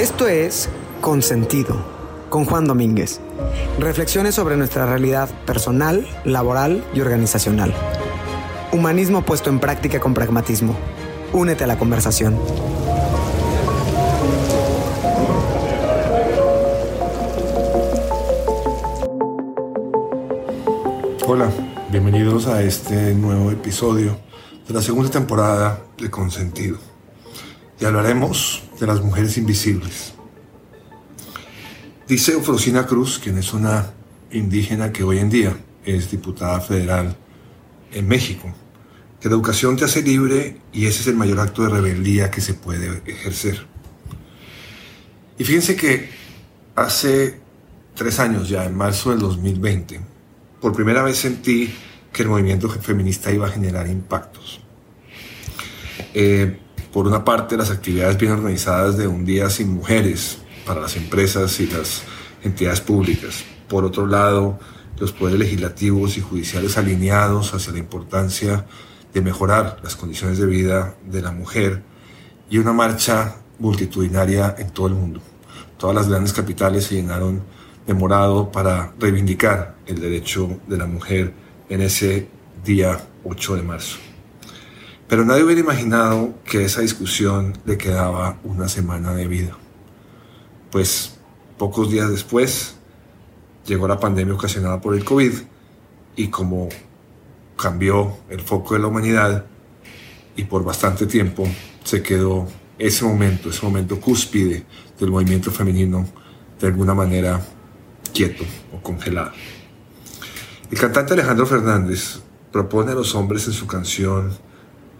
Esto es Consentido, con Juan Domínguez. Reflexiones sobre nuestra realidad personal, laboral y organizacional. Humanismo puesto en práctica con pragmatismo. Únete a la conversación. Hola, bienvenidos a este nuevo episodio de la segunda temporada de Consentido. Y hablaremos de las mujeres invisibles. Dice Eufrosina Cruz, quien es una indígena que hoy en día es diputada federal en México, que la educación te hace libre y ese es el mayor acto de rebeldía que se puede ejercer. Y fíjense que hace tres años ya, en marzo del 2020, por primera vez sentí que el movimiento feminista iba a generar impactos. Eh, por una parte, las actividades bien organizadas de un día sin mujeres para las empresas y las entidades públicas. Por otro lado, los poderes legislativos y judiciales alineados hacia la importancia de mejorar las condiciones de vida de la mujer y una marcha multitudinaria en todo el mundo. Todas las grandes capitales se llenaron de morado para reivindicar el derecho de la mujer en ese día 8 de marzo. Pero nadie hubiera imaginado que esa discusión le quedaba una semana de vida. Pues pocos días después llegó la pandemia ocasionada por el COVID y como cambió el foco de la humanidad y por bastante tiempo se quedó ese momento, ese momento cúspide del movimiento femenino de alguna manera quieto o congelado. El cantante Alejandro Fernández propone a los hombres en su canción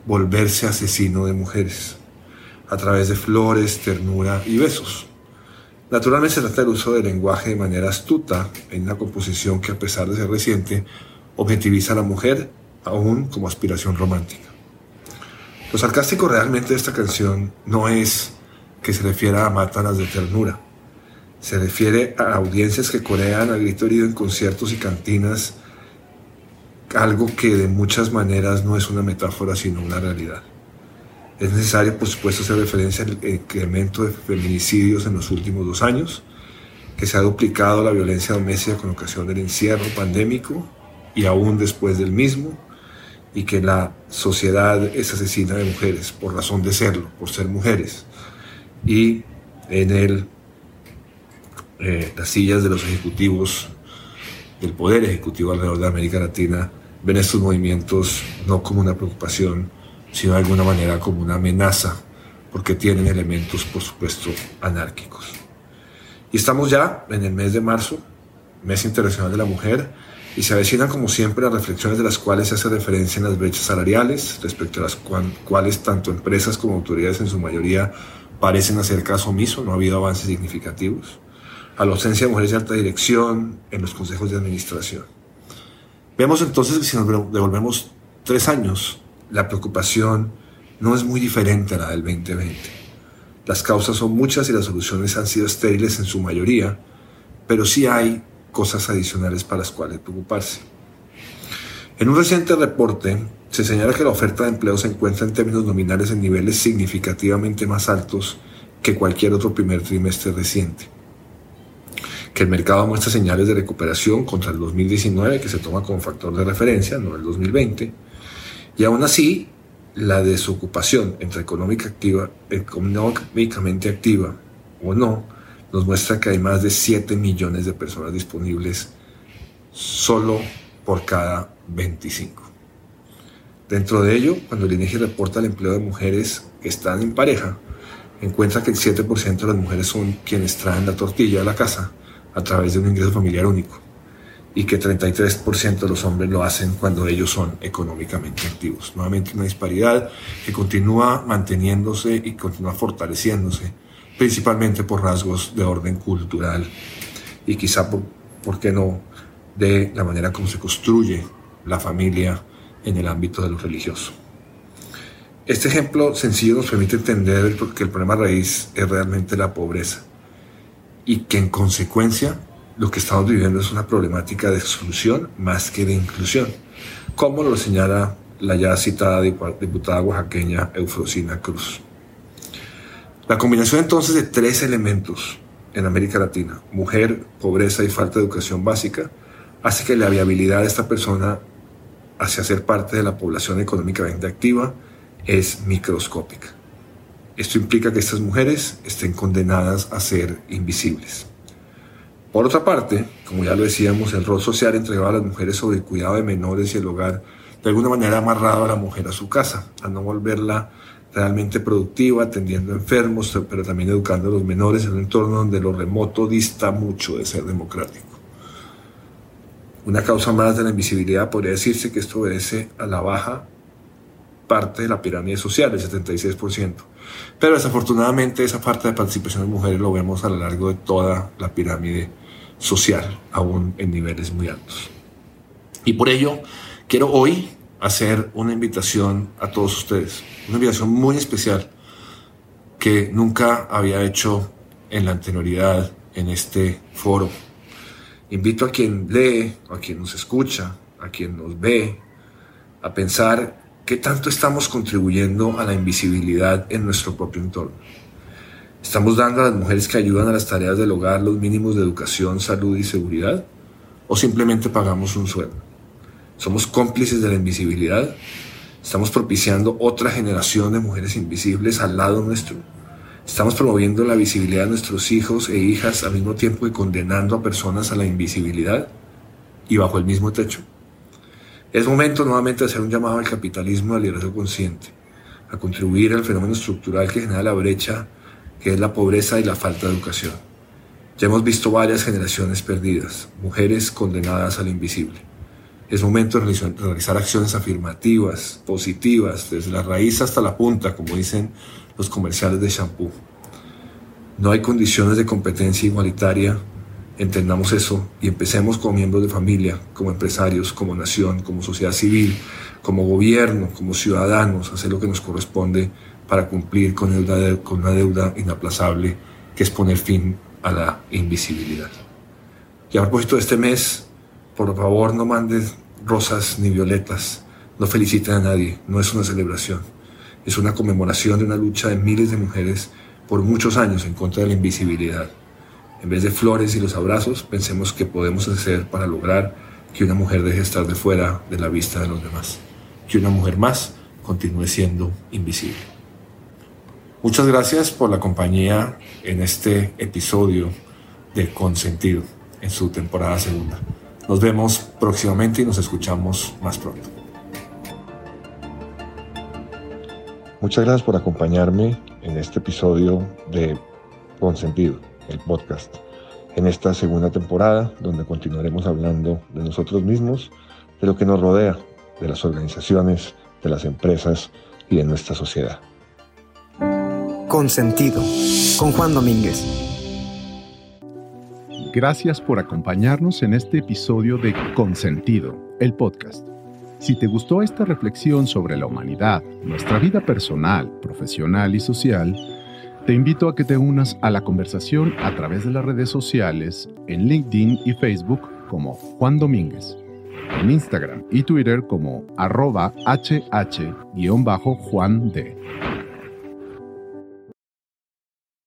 volverse asesino de mujeres a través de flores, ternura y besos. Naturalmente se trata del uso del lenguaje de manera astuta en una composición que a pesar de ser reciente, objetiviza a la mujer aún como aspiración romántica. Lo sarcástico realmente de esta canción no es que se refiera a mátanas de ternura, se refiere a audiencias que corean a grito herido en conciertos y cantinas, algo que de muchas maneras no es una metáfora sino una realidad. Es necesario, por supuesto, hacer referencia al incremento de feminicidios en los últimos dos años, que se ha duplicado la violencia doméstica con ocasión del encierro pandémico y aún después del mismo, y que la sociedad es asesina de mujeres por razón de serlo, por ser mujeres. Y en el eh, las sillas de los ejecutivos, del poder ejecutivo alrededor de América Latina, ven estos movimientos no como una preocupación, sino de alguna manera como una amenaza, porque tienen elementos, por supuesto, anárquicos. Y estamos ya en el mes de marzo, mes internacional de la mujer, y se avecinan como siempre las reflexiones de las cuales se hace referencia en las brechas salariales, respecto a las cuales tanto empresas como autoridades en su mayoría parecen hacer caso omiso, no ha habido avances significativos a la ausencia de mujeres de alta dirección en los consejos de administración. Vemos entonces que si nos devolvemos tres años, la preocupación no es muy diferente a la del 2020. Las causas son muchas y las soluciones han sido estériles en su mayoría, pero sí hay cosas adicionales para las cuales preocuparse. En un reciente reporte se señala que la oferta de empleo se encuentra en términos nominales en niveles significativamente más altos que cualquier otro primer trimestre reciente el mercado muestra señales de recuperación contra el 2019, que se toma como factor de referencia, no el 2020, y aún así la desocupación entre económica activa, económicamente activa o no, nos muestra que hay más de 7 millones de personas disponibles solo por cada 25. Dentro de ello, cuando el INEGI reporta el empleo de mujeres que están en pareja, encuentra que el 7% de las mujeres son quienes traen la tortilla a la casa a través de un ingreso familiar único y que 33% de los hombres lo hacen cuando ellos son económicamente activos. Nuevamente una disparidad que continúa manteniéndose y continúa fortaleciéndose, principalmente por rasgos de orden cultural y quizá por, ¿por qué no?, de la manera como se construye la familia en el ámbito de lo religioso. Este ejemplo sencillo nos permite entender que el problema raíz es realmente la pobreza y que en consecuencia lo que estamos viviendo es una problemática de exclusión más que de inclusión, como lo señala la ya citada diputada oaxaqueña Eufrosina Cruz. La combinación entonces de tres elementos en América Latina, mujer, pobreza y falta de educación básica, hace que la viabilidad de esta persona hacia ser parte de la población económicamente activa es microscópica. Esto implica que estas mujeres estén condenadas a ser invisibles. Por otra parte, como ya lo decíamos, el rol social entregado a las mujeres sobre el cuidado de menores y el hogar, de alguna manera amarrado a la mujer a su casa, a no volverla realmente productiva, atendiendo enfermos, pero también educando a los menores en un entorno donde lo remoto dista mucho de ser democrático. Una causa más de la invisibilidad podría decirse que esto obedece a la baja parte de la pirámide social, el 76%. Pero desafortunadamente esa parte de participación de mujeres lo vemos a lo largo de toda la pirámide social, aún en niveles muy altos. Y por ello, quiero hoy hacer una invitación a todos ustedes, una invitación muy especial que nunca había hecho en la anterioridad en este foro. Invito a quien lee, a quien nos escucha, a quien nos ve, a pensar qué tanto estamos contribuyendo a la invisibilidad en nuestro propio entorno. ¿Estamos dando a las mujeres que ayudan a las tareas del hogar los mínimos de educación, salud y seguridad? ¿O simplemente pagamos un sueldo? ¿Somos cómplices de la invisibilidad? ¿Estamos propiciando otra generación de mujeres invisibles al lado nuestro? ¿Estamos promoviendo la visibilidad de nuestros hijos e hijas al mismo tiempo que condenando a personas a la invisibilidad y bajo el mismo techo? Es momento nuevamente de hacer un llamado al capitalismo al liderazgo consciente, a contribuir al fenómeno estructural que genera la brecha que es la pobreza y la falta de educación. Ya hemos visto varias generaciones perdidas, mujeres condenadas al invisible. Es momento de realizar acciones afirmativas, positivas, desde la raíz hasta la punta, como dicen los comerciales de shampoo. No hay condiciones de competencia igualitaria, entendamos eso y empecemos como miembros de familia, como empresarios, como nación, como sociedad civil, como gobierno, como ciudadanos, hacer lo que nos corresponde para cumplir con, con una deuda inaplazable que es poner fin a la invisibilidad. Y a propósito de este mes, por favor no mandes rosas ni violetas, no feliciten a nadie, no es una celebración, es una conmemoración de una lucha de miles de mujeres por muchos años en contra de la invisibilidad. En vez de flores y los abrazos, pensemos qué podemos hacer para lograr que una mujer deje de estar de fuera de la vista de los demás, que una mujer más continúe siendo invisible. Muchas gracias por la compañía en este episodio de Consentido en su temporada segunda. Nos vemos próximamente y nos escuchamos más pronto. Muchas gracias por acompañarme en este episodio de Consentido, el podcast, en esta segunda temporada donde continuaremos hablando de nosotros mismos, de lo que nos rodea, de las organizaciones, de las empresas y de nuestra sociedad. Consentido, con Juan Domínguez. Gracias por acompañarnos en este episodio de Consentido, el podcast. Si te gustó esta reflexión sobre la humanidad, nuestra vida personal, profesional y social, te invito a que te unas a la conversación a través de las redes sociales en LinkedIn y Facebook como Juan Domínguez, en Instagram y Twitter como arroba hh-juan